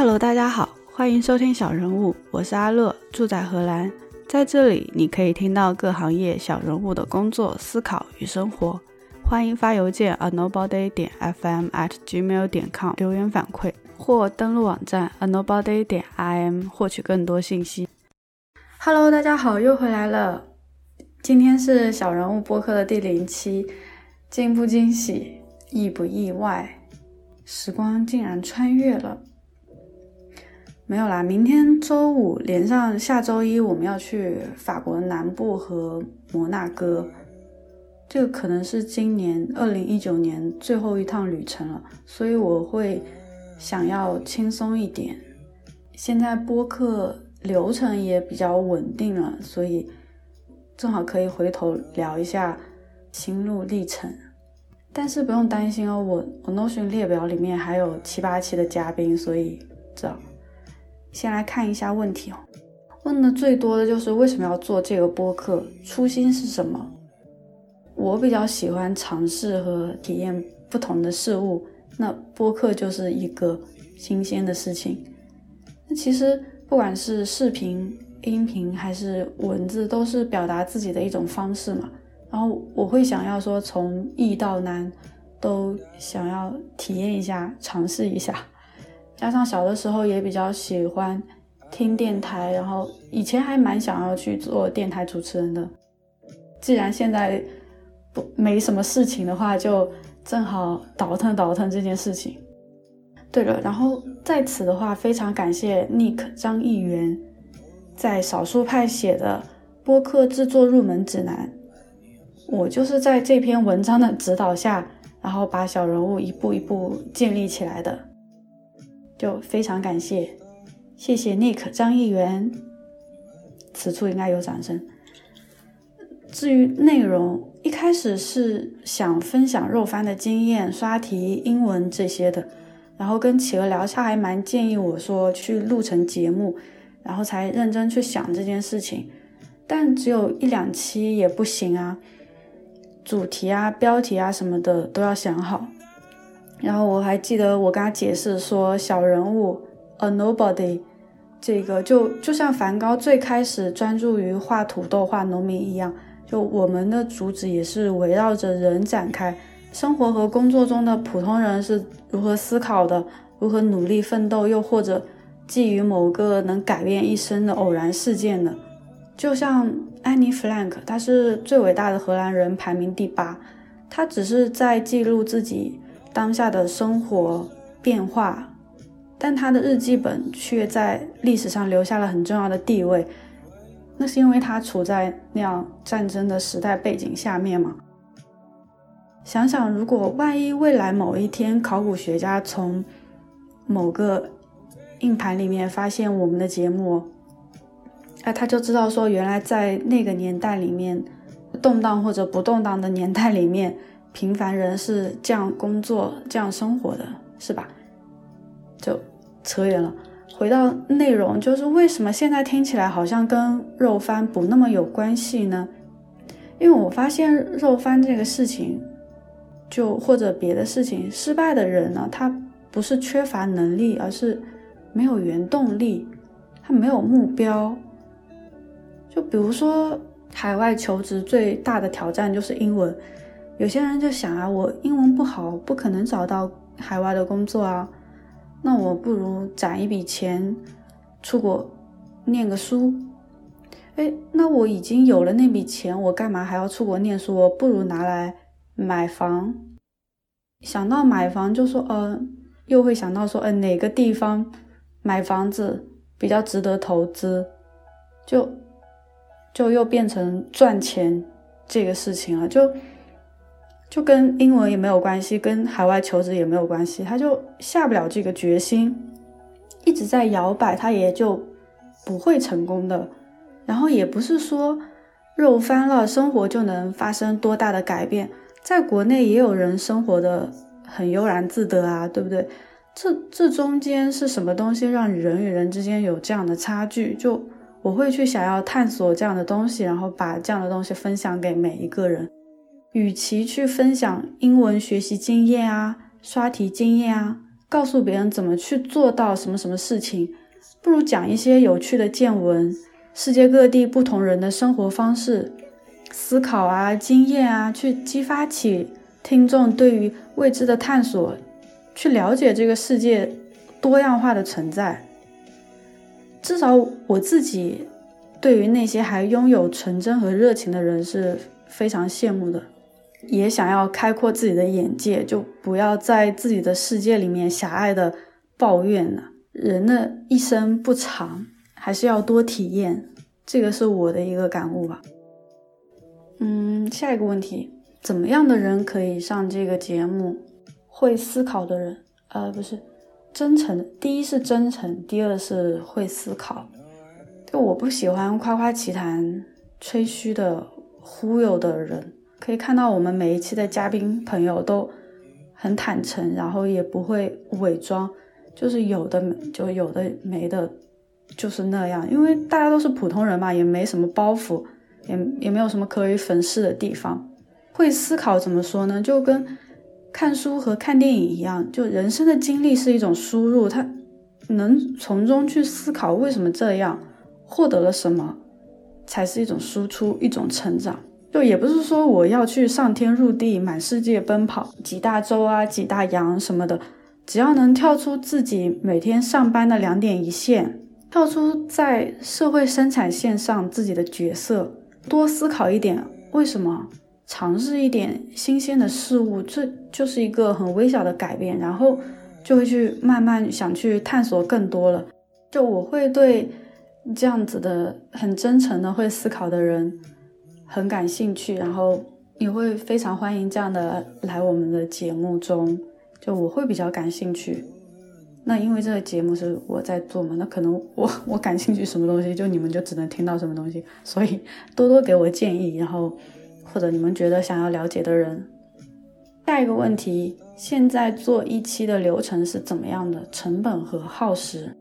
Hello，大家好，欢迎收听小人物，我是阿乐，住在荷兰，在这里你可以听到各行业小人物的工作、思考与生活。欢迎发邮件 a nobody 点 fm at gmail 点 com 留言反馈，或登录网站 a nobody 点 im 获取更多信息。Hello，大家好，又回来了。今天是小人物播客的第零期，惊不惊喜，意不意外？时光竟然穿越了。没有啦，明天周五连上下周一，我们要去法国南部和摩纳哥，这个可能是今年二零一九年最后一趟旅程了，所以我会想要轻松一点。现在播客流程也比较稳定了，所以正好可以回头聊一下心路历程。但是不用担心哦，我我 Notion 列表里面还有七八期的嘉宾，所以这样。先来看一下问题哦，问的最多的就是为什么要做这个播客，初心是什么？我比较喜欢尝试和体验不同的事物，那播客就是一个新鲜的事情。那其实不管是视频、音频还是文字，都是表达自己的一种方式嘛。然后我会想要说，从易到难，都想要体验一下，尝试一下。加上小的时候也比较喜欢听电台，然后以前还蛮想要去做电台主持人的。既然现在不没什么事情的话，就正好倒腾倒腾这件事情。对了，然后在此的话，非常感谢 Nick 张议员在少数派写的播客制作入门指南。我就是在这篇文章的指导下，然后把小人物一步一步建立起来的。就非常感谢，谢谢 Nick 张议员，此处应该有掌声。至于内容，一开始是想分享肉番的经验、刷题、英文这些的，然后跟企鹅聊，他还蛮建议我说去录成节目，然后才认真去想这件事情。但只有一两期也不行啊，主题啊、标题啊什么的都要想好。然后我还记得我跟他解释说，小人物 a nobody，这个就就像梵高最开始专注于画土豆、画农民一样，就我们的主旨也是围绕着人展开，生活和工作中的普通人是如何思考的，如何努力奋斗，又或者觊觎某个能改变一生的偶然事件的。就像安妮·弗兰克，他是最伟大的荷兰人，排名第八，他只是在记录自己。当下的生活变化，但他的日记本却在历史上留下了很重要的地位。那是因为他处在那样战争的时代背景下面嘛？想想，如果万一未来某一天考古学家从某个硬盘里面发现我们的节目，哎，他就知道说，原来在那个年代里面，动荡或者不动荡的年代里面。平凡人是这样工作、这样生活的，是吧？就扯远了，回到内容，就是为什么现在听起来好像跟肉翻不那么有关系呢？因为我发现肉翻这个事情，就或者别的事情失败的人呢，他不是缺乏能力，而是没有原动力，他没有目标。就比如说海外求职最大的挑战就是英文。有些人就想啊，我英文不好，不可能找到海外的工作啊，那我不如攒一笔钱出国念个书。哎，那我已经有了那笔钱，我干嘛还要出国念书？我不如拿来买房。想到买房，就说呃，又会想到说，呃，哪个地方买房子比较值得投资，就就又变成赚钱这个事情了，就。就跟英文也没有关系，跟海外求职也没有关系，他就下不了这个决心，一直在摇摆，他也就不会成功的。然后也不是说肉翻了，生活就能发生多大的改变。在国内也有人生活的很悠然自得啊，对不对？这这中间是什么东西让人与人之间有这样的差距？就我会去想要探索这样的东西，然后把这样的东西分享给每一个人。与其去分享英文学习经验啊、刷题经验啊，告诉别人怎么去做到什么什么事情，不如讲一些有趣的见闻，世界各地不同人的生活方式、思考啊、经验啊，去激发起听众对于未知的探索，去了解这个世界多样化的存在。至少我自己对于那些还拥有纯真和热情的人是非常羡慕的。也想要开阔自己的眼界，就不要在自己的世界里面狭隘的抱怨了。人的一生不长，还是要多体验，这个是我的一个感悟吧。嗯，下一个问题，怎么样的人可以上这个节目？会思考的人，呃，不是，真诚。第一是真诚，第二是会思考。就我不喜欢夸夸其谈、吹嘘的、忽悠的人。可以看到，我们每一期的嘉宾朋友都很坦诚，然后也不会伪装，就是有的就有的没的，就是那样。因为大家都是普通人嘛，也没什么包袱，也也没有什么可以粉饰的地方。会思考怎么说呢？就跟看书和看电影一样，就人生的经历是一种输入，他能从中去思考为什么这样，获得了什么，才是一种输出，一种成长。就也不是说我要去上天入地、满世界奔跑、几大洲啊、几大洋什么的，只要能跳出自己每天上班的两点一线，跳出在社会生产线上自己的角色，多思考一点为什么，尝试一点新鲜的事物，这就是一个很微小的改变，然后就会去慢慢想去探索更多了。就我会对这样子的很真诚的会思考的人。很感兴趣，然后也会非常欢迎这样的来我们的节目中，就我会比较感兴趣。那因为这个节目是我在做嘛，那可能我 我感兴趣什么东西，就你们就只能听到什么东西，所以多多给我建议，然后或者你们觉得想要了解的人。下一个问题，现在做一期的流程是怎么样的？成本和耗时？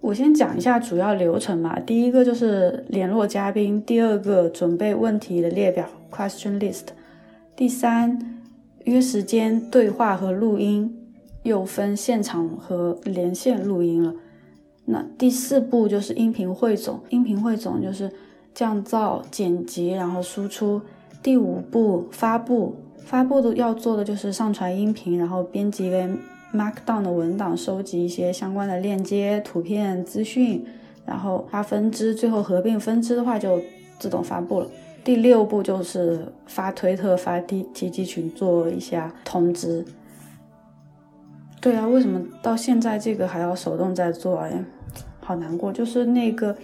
我先讲一下主要流程吧。第一个就是联络嘉宾，第二个准备问题的列表 （question list），第三约时间对话和录音，又分现场和连线录音了。那第四步就是音频汇总，音频汇总就是降噪、剪辑，然后输出。第五步发布，发布的要做的就是上传音频，然后编辑跟。Markdown 的文档，收集一些相关的链接、图片、资讯，然后发分支，最后合并分支的话就自动发布了。第六步就是发推特、发 T T G 群做一下通知。对啊，为什么到现在这个还要手动在做？哎，好难过。就是那个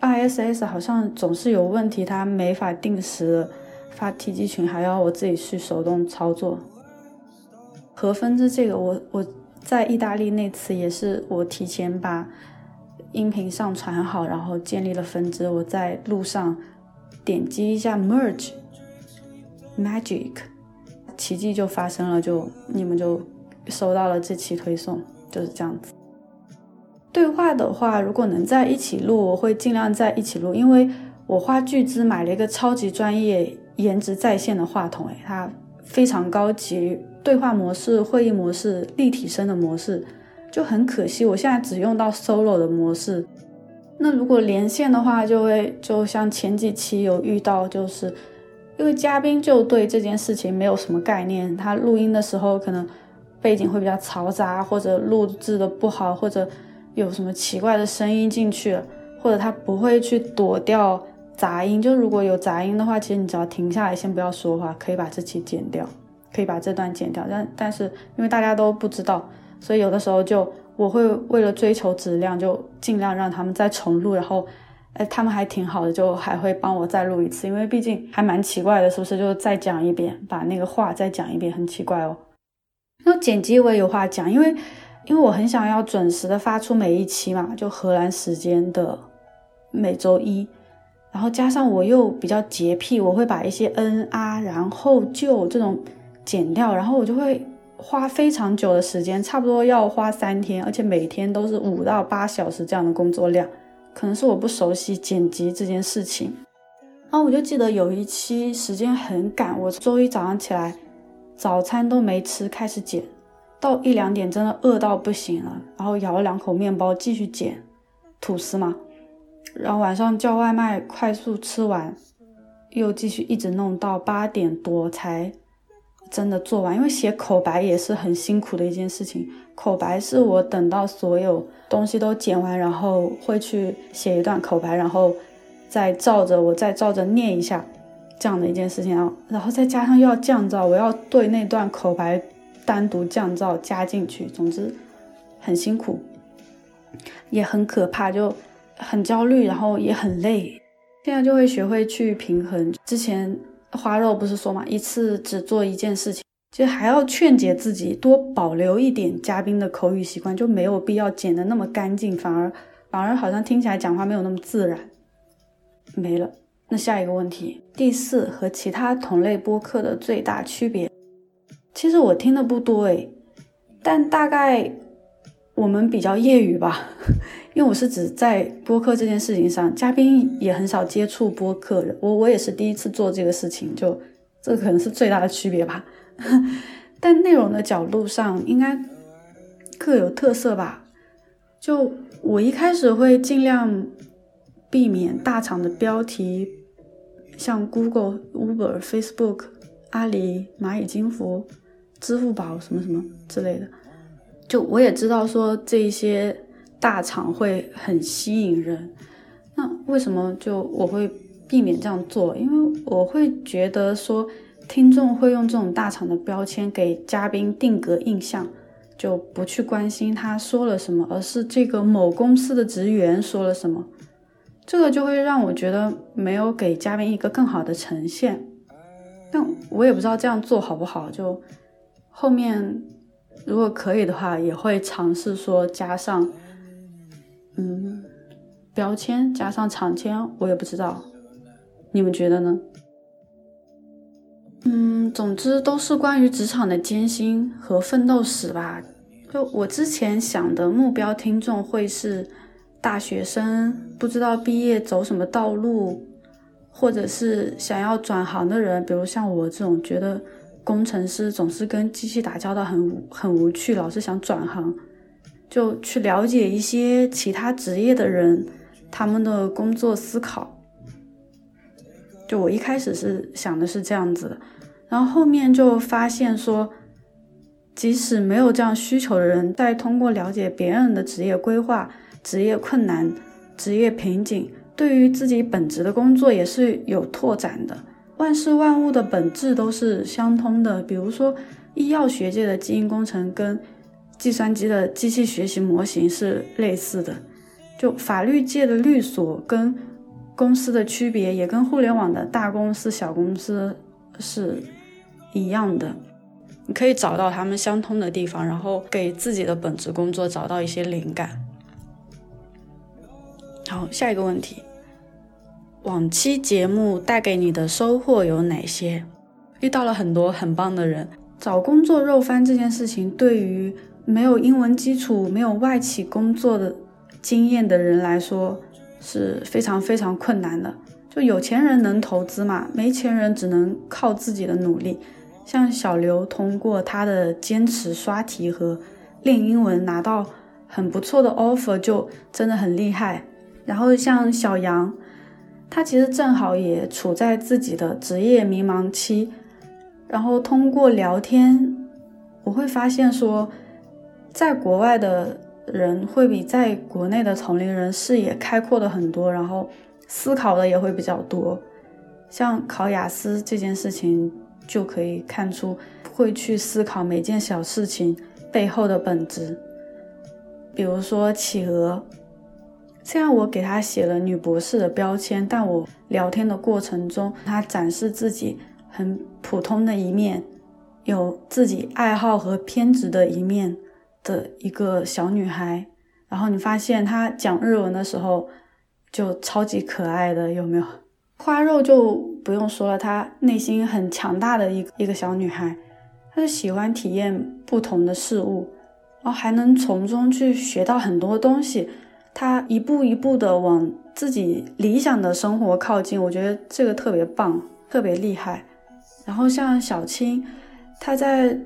I S S 好像总是有问题，它没法定时发 T G 群，还要我自己去手动操作。和分支这个，我我在意大利那次也是我提前把音频上传好，然后建立了分支。我在路上点击一下 merge，magic，奇迹就发生了，就你们就收到了这期推送，就是这样子。对话的话，如果能在一起录，我会尽量在一起录，因为我花巨资买了一个超级专业、颜值在线的话筒，诶，它非常高级。对话模式、会议模式、立体声的模式就很可惜，我现在只用到 solo 的模式。那如果连线的话，就会就像前几期有遇到，就是因为嘉宾就对这件事情没有什么概念，他录音的时候可能背景会比较嘈杂，或者录制的不好，或者有什么奇怪的声音进去，或者他不会去躲掉杂音。就如果有杂音的话，其实你只要停下来，先不要说话，可以把这期剪掉。可以把这段剪掉，但但是因为大家都不知道，所以有的时候就我会为了追求质量，就尽量让他们再重录，然后，哎，他们还挺好的，就还会帮我再录一次，因为毕竟还蛮奇怪的，是不是？就再讲一遍，把那个话再讲一遍，很奇怪哦。那剪辑我也有话讲，因为因为我很想要准时的发出每一期嘛，就荷兰时间的每周一。然后加上我又比较洁癖，我会把一些嗯啊，然后就这种。剪掉，然后我就会花非常久的时间，差不多要花三天，而且每天都是五到八小时这样的工作量。可能是我不熟悉剪辑这件事情。然后我就记得有一期时间很赶，我周一早上起来，早餐都没吃，开始剪，到一两点真的饿到不行了，然后咬了两口面包继续剪吐司嘛，然后晚上叫外卖快速吃完，又继续一直弄到八点多才真的做完，因为写口白也是很辛苦的一件事情。口白是我等到所有东西都剪完，然后会去写一段口白，然后再照着我再照着念一下这样的一件事情，然后然后再加上又要降噪，我要对那段口白单独降噪加进去，总之很辛苦，也很可怕，就很焦虑，然后也很累。现在就会学会去平衡。之前花肉不是说嘛，一次只做一件事情。就还要劝解自己多保留一点嘉宾的口语习惯，就没有必要剪得那么干净，反而反而好像听起来讲话没有那么自然。没了，那下一个问题，第四和其他同类播客的最大区别，其实我听的不多诶，但大概我们比较业余吧，因为我是指在播客这件事情上，嘉宾也很少接触播客，我我也是第一次做这个事情，就这可能是最大的区别吧。但内容的角度上应该各有特色吧。就我一开始会尽量避免大厂的标题，像 Google、Uber、Facebook、阿里、蚂蚁金服、支付宝什么什么之类的。就我也知道说这些大厂会很吸引人，那为什么就我会避免这样做？因为我会觉得说。听众会用这种大厂的标签给嘉宾定格印象，就不去关心他说了什么，而是这个某公司的职员说了什么，这个就会让我觉得没有给嘉宾一个更好的呈现。但我也不知道这样做好不好，就后面如果可以的话，也会尝试说加上，嗯，标签加上厂签，我也不知道，你们觉得呢？嗯，总之都是关于职场的艰辛和奋斗史吧。就我之前想的目标听众会是大学生，不知道毕业走什么道路，或者是想要转行的人，比如像我这种觉得工程师总是跟机器打交道很很无趣，老是想转行，就去了解一些其他职业的人他们的工作思考。就我一开始是想的是这样子，然后后面就发现说，即使没有这样需求的人，在通过了解别人的职业规划、职业困难、职业瓶颈，对于自己本职的工作也是有拓展的。万事万物的本质都是相通的，比如说医药学界的基因工程跟计算机的机器学习模型是类似的，就法律界的律所跟。公司的区别也跟互联网的大公司、小公司是一样的，你可以找到他们相通的地方，然后给自己的本职工作找到一些灵感。好，下一个问题，往期节目带给你的收获有哪些？遇到了很多很棒的人。找工作肉翻这件事情，对于没有英文基础、没有外企工作的经验的人来说。是非常非常困难的，就有钱人能投资嘛，没钱人只能靠自己的努力。像小刘通过他的坚持刷题和练英文拿到很不错的 offer，就真的很厉害。然后像小杨，他其实正好也处在自己的职业迷茫期，然后通过聊天，我会发现说，在国外的。人会比在国内的同龄人视野开阔的很多，然后思考的也会比较多。像考雅思这件事情，就可以看出会去思考每件小事情背后的本质。比如说企鹅，虽然我给他写了女博士的标签，但我聊天的过程中，他展示自己很普通的一面，有自己爱好和偏执的一面。的一个小女孩，然后你发现她讲日文的时候就超级可爱的，有没有？花肉就不用说了，她内心很强大的一一个小女孩，她就喜欢体验不同的事物，然后还能从中去学到很多东西。她一步一步的往自己理想的生活靠近，我觉得这个特别棒，特别厉害。然后像小青，她在。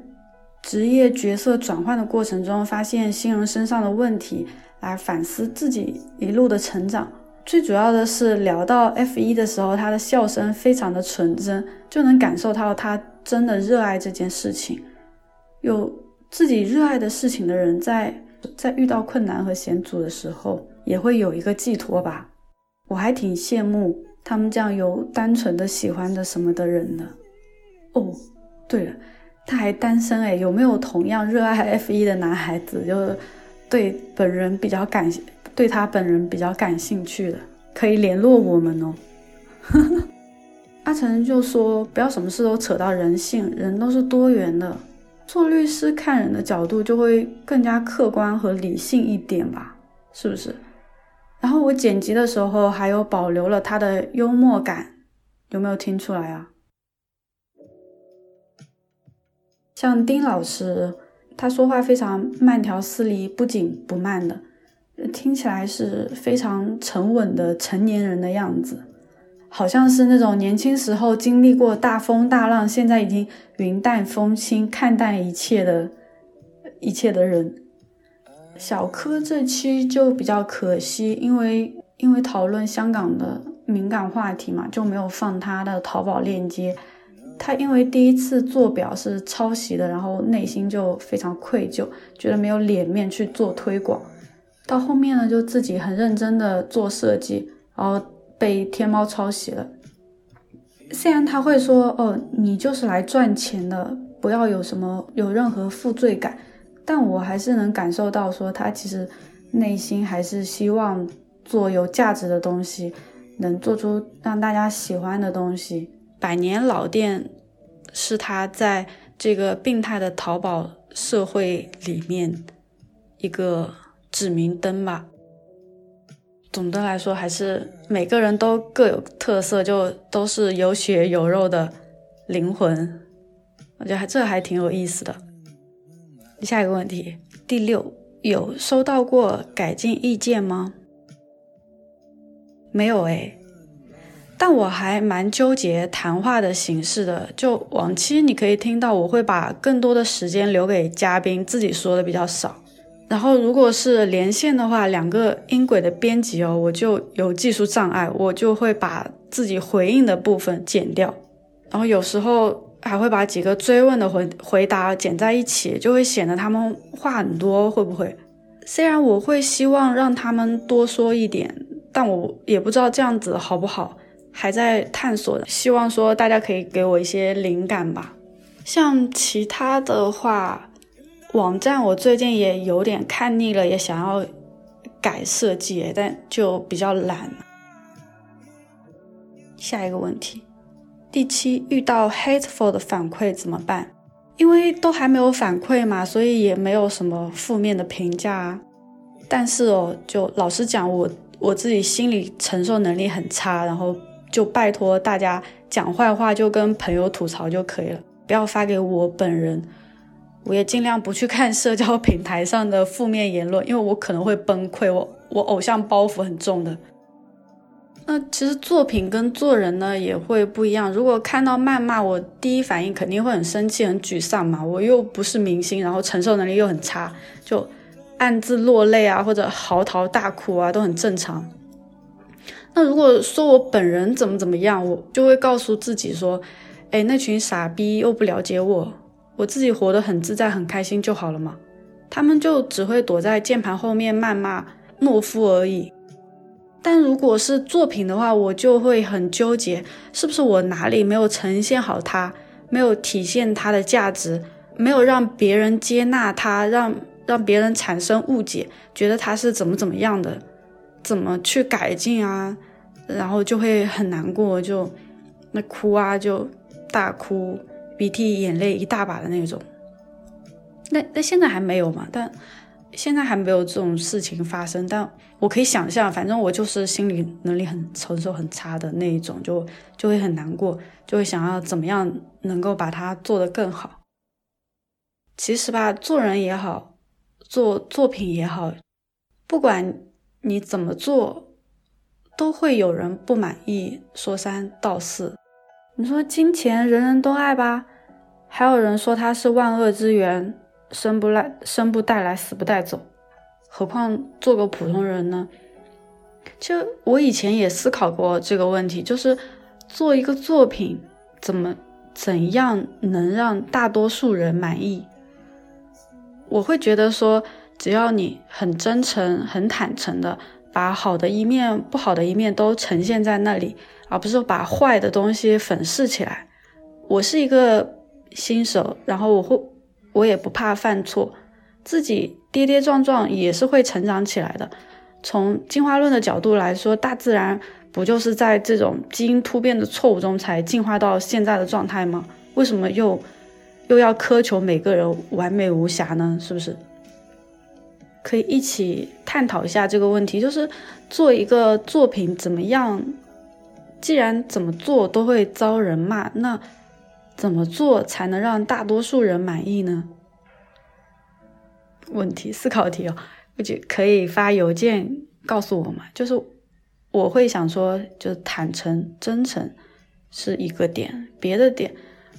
职业角色转换的过程中，发现新人身上的问题，来反思自己一路的成长。最主要的是聊到 F 一的时候，他的笑声非常的纯真，就能感受到他真的热爱这件事情。有自己热爱的事情的人，在在遇到困难和险阻的时候，也会有一个寄托吧。我还挺羡慕他们这样有单纯的喜欢的什么的人的。哦，对了，他还单身哎，有没有同样热爱 F 一的男孩子，就是对本人比较感对他本人比较感兴趣的，可以联络我们哦。阿成就说不要什么事都扯到人性，人都是多元的。做律师看人的角度就会更加客观和理性一点吧，是不是？然后我剪辑的时候还有保留了他的幽默感，有没有听出来啊？像丁老师，他说话非常慢条斯理、不紧不慢的，听起来是非常沉稳的成年人的样子，好像是那种年轻时候经历过大风大浪，现在已经云淡风轻、看淡一切的一切的人。小柯这期就比较可惜，因为因为讨论香港的敏感话题嘛，就没有放他的淘宝链接。他因为第一次做表是抄袭的，然后内心就非常愧疚，觉得没有脸面去做推广。到后面呢，就自己很认真的做设计，然后被天猫抄袭了。虽然他会说：“哦，你就是来赚钱的，不要有什么有任何负罪感。”但我还是能感受到，说他其实内心还是希望做有价值的东西，能做出让大家喜欢的东西。百年老店是他在这个病态的淘宝社会里面一个指明灯吧。总的来说，还是每个人都各有特色，就都是有血有肉的灵魂。我觉得还这还挺有意思的。下一个问题，第六，有收到过改进意见吗？没有诶。但我还蛮纠结谈话的形式的，就往期你可以听到我会把更多的时间留给嘉宾，自己说的比较少。然后如果是连线的话，两个音轨的编辑哦，我就有技术障碍，我就会把自己回应的部分剪掉。然后有时候还会把几个追问的回回答剪在一起，就会显得他们话很多，会不会？虽然我会希望让他们多说一点，但我也不知道这样子好不好。还在探索，希望说大家可以给我一些灵感吧。像其他的话，网站我最近也有点看腻了，也想要改设计，但就比较懒。下一个问题，第七，遇到 hateful 的反馈怎么办？因为都还没有反馈嘛，所以也没有什么负面的评价。但是哦，就老实讲，我我自己心理承受能力很差，然后。就拜托大家讲坏话就跟朋友吐槽就可以了，不要发给我本人。我也尽量不去看社交平台上的负面言论，因为我可能会崩溃。我我偶像包袱很重的。那其实作品跟做人呢也会不一样。如果看到谩骂，我第一反应肯定会很生气、很沮丧嘛。我又不是明星，然后承受能力又很差，就暗自落泪啊，或者嚎啕大哭啊，都很正常。那如果说我本人怎么怎么样，我就会告诉自己说，哎，那群傻逼又不了解我，我自己活得很自在很开心就好了嘛。他们就只会躲在键盘后面谩骂懦夫而已。但如果是作品的话，我就会很纠结，是不是我哪里没有呈现好它，没有体现它的价值，没有让别人接纳它，让让别人产生误解，觉得它是怎么怎么样的。怎么去改进啊？然后就会很难过，就那哭啊，就大哭，鼻涕眼泪一大把的那种。那那现在还没有嘛？但现在还没有这种事情发生。但我可以想象，反正我就是心理能力很承受很差的那一种，就就会很难过，就会想要怎么样能够把它做得更好。其实吧，做人也好，做作品也好，不管。你怎么做，都会有人不满意，说三道四。你说金钱人人都爱吧，还有人说它是万恶之源，生不来生不带来，死不带走。何况做个普通人呢？就我以前也思考过这个问题，就是做一个作品，怎么怎样能让大多数人满意？我会觉得说，只要你很真诚、很坦诚的把好的一面、不好的一面都呈现在那里，而不是把坏的东西粉饰起来。我是一个新手，然后我会，我也不怕犯错，自己跌跌撞撞也是会成长起来的。从进化论的角度来说，大自然不就是在这种基因突变的错误中才进化到现在的状态吗？为什么又？又要苛求每个人完美无瑕呢？是不是？可以一起探讨一下这个问题，就是做一个作品怎么样？既然怎么做都会遭人骂，那怎么做才能让大多数人满意呢？问题思考题哦，不就可以发邮件告诉我嘛？就是我会想说，就坦诚真诚是一个点，别的点。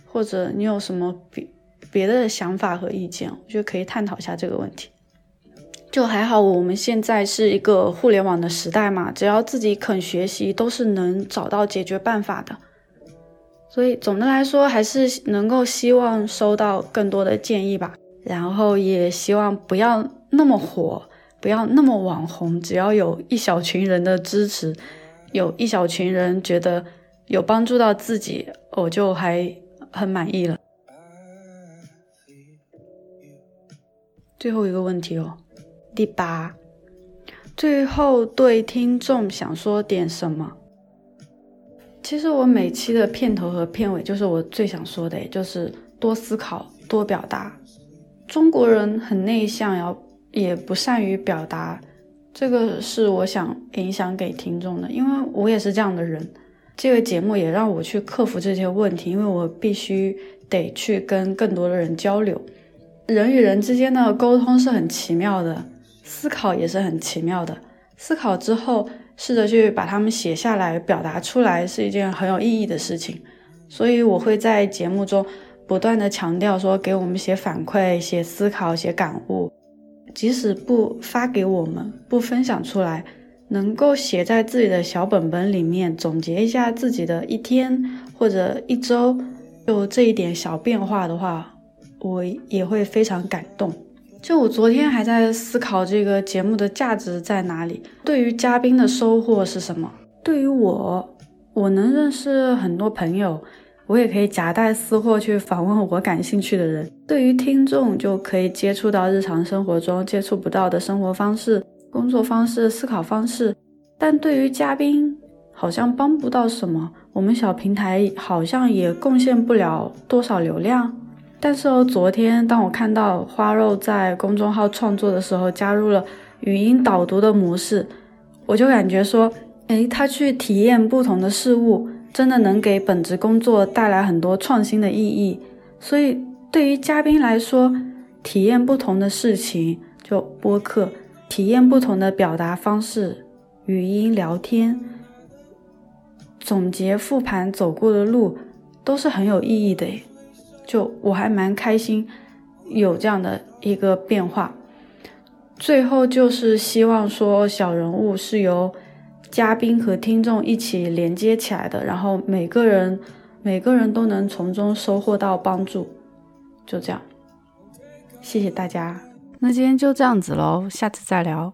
或者你有什么别别的想法和意见，我觉得可以探讨一下这个问题。就还好，我们现在是一个互联网的时代嘛，只要自己肯学习，都是能找到解决办法的。所以总的来说，还是能够希望收到更多的建议吧。然后也希望不要那么火，不要那么网红，只要有一小群人的支持，有一小群人觉得有帮助到自己，我就还。很满意了。最后一个问题哦，第八，最后对听众想说点什么？其实我每期的片头和片尾就是我最想说的，就是多思考，多表达。中国人很内向，要也不善于表达，这个是我想影响给听众的，因为我也是这样的人。这个节目也让我去克服这些问题，因为我必须得去跟更多的人交流。人与人之间的沟通是很奇妙的，思考也是很奇妙的。思考之后，试着去把它们写下来、表达出来，是一件很有意义的事情。所以我会在节目中不断的强调说，给我们写反馈、写思考、写感悟，即使不发给我们，不分享出来。能够写在自己的小本本里面，总结一下自己的一天或者一周，就这一点小变化的话，我也会非常感动。就我昨天还在思考这个节目的价值在哪里，对于嘉宾的收获是什么？对于我，我能认识很多朋友，我也可以夹带私货去访问我感兴趣的人。对于听众，就可以接触到日常生活中接触不到的生活方式。工作方式、思考方式，但对于嘉宾好像帮不到什么。我们小平台好像也贡献不了多少流量。但是哦，昨天当我看到花肉在公众号创作的时候加入了语音导读的模式，我就感觉说，哎，他去体验不同的事物，真的能给本职工作带来很多创新的意义。所以对于嘉宾来说，体验不同的事情，就播客。体验不同的表达方式，语音聊天，总结复盘走过的路，都是很有意义的。就我还蛮开心有这样的一个变化。最后就是希望说，小人物是由嘉宾和听众一起连接起来的，然后每个人每个人都能从中收获到帮助。就这样，谢谢大家。那今天就这样子喽，下次再聊。